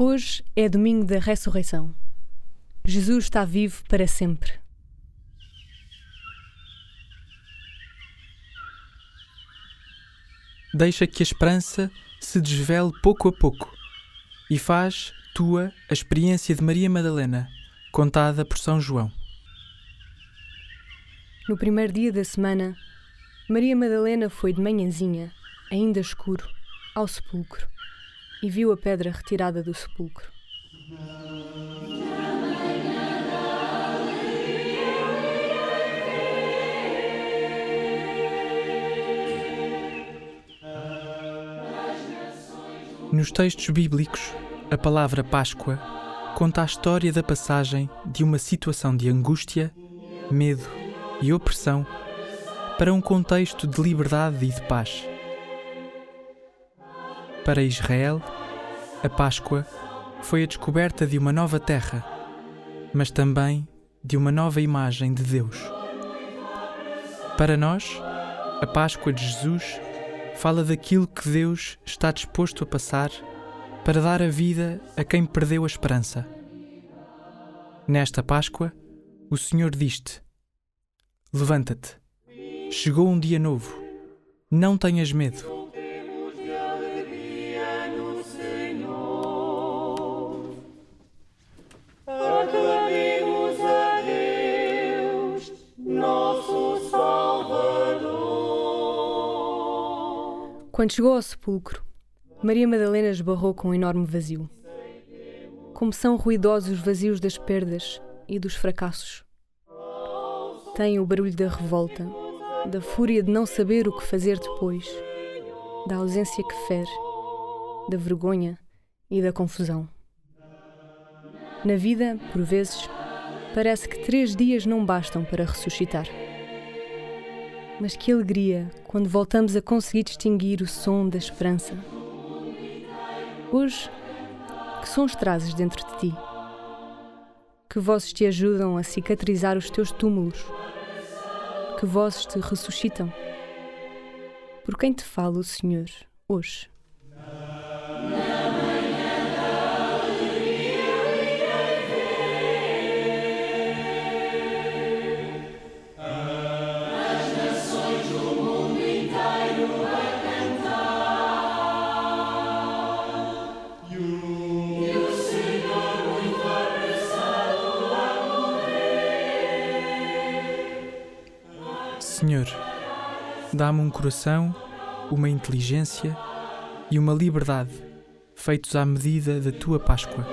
Hoje é domingo da ressurreição. Jesus está vivo para sempre. Deixa que a esperança se desvele pouco a pouco e faz tua a experiência de Maria Madalena, contada por São João. No primeiro dia da semana, Maria Madalena foi de manhãzinha, ainda escuro, ao sepulcro e viu a pedra retirada do sepulcro. Nos textos bíblicos, a palavra Páscoa conta a história da passagem de uma situação de angústia, medo e opressão para um contexto de liberdade e de paz. Para Israel, a Páscoa foi a descoberta de uma nova terra, mas também de uma nova imagem de Deus. Para nós, a Páscoa de Jesus fala daquilo que Deus está disposto a passar para dar a vida a quem perdeu a esperança. Nesta Páscoa, o Senhor diz-te: Levanta-te, chegou um dia novo, não tenhas medo. Quando chegou ao sepulcro, Maria Madalena esbarrou com um enorme vazio. Como são ruidosos os vazios das perdas e dos fracassos. Tem o barulho da revolta, da fúria de não saber o que fazer depois, da ausência que fere, da vergonha e da confusão. Na vida, por vezes, parece que três dias não bastam para ressuscitar. Mas que alegria quando voltamos a conseguir distinguir o som da esperança. Hoje, que sons trazes dentro de ti? Que vozes te ajudam a cicatrizar os teus túmulos? Que vozes te ressuscitam? Por quem te fala o Senhor hoje? Senhor, dá-me um coração, uma inteligência e uma liberdade, feitos à medida da tua Páscoa.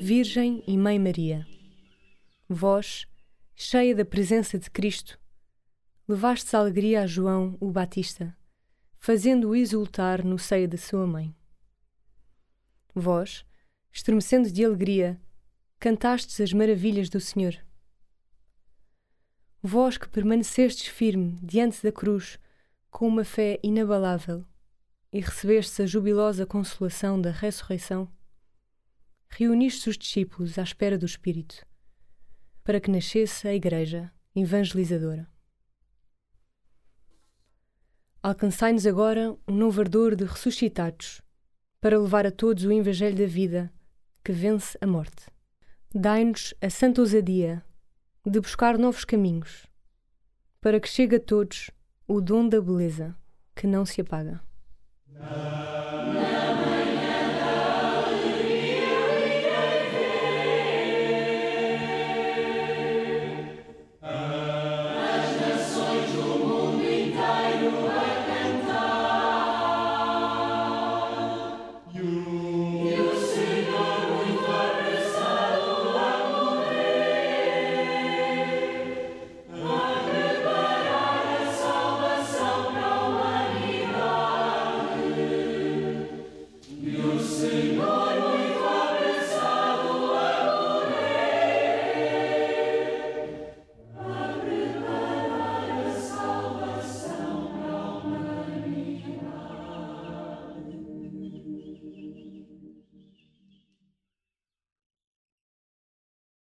Virgem e Mãe Maria, vós, cheia da presença de Cristo, levastes alegria a João o Batista, fazendo-o exultar no seio de sua mãe. Vós, estremecendo de alegria, cantastes as maravilhas do Senhor. Vós que permanecestes firme diante da cruz com uma fé inabalável e recebestes a jubilosa consolação da ressurreição, reuniste os discípulos à espera do Espírito, para que nascesse a Igreja evangelizadora. Alcançai-nos agora um novo ardor de ressuscitados, para levar a todos o Evangelho da vida, que vence a morte. Dai-nos a santa ousadia de buscar novos caminhos, para que chegue a todos o dom da beleza, que não se apaga. Não.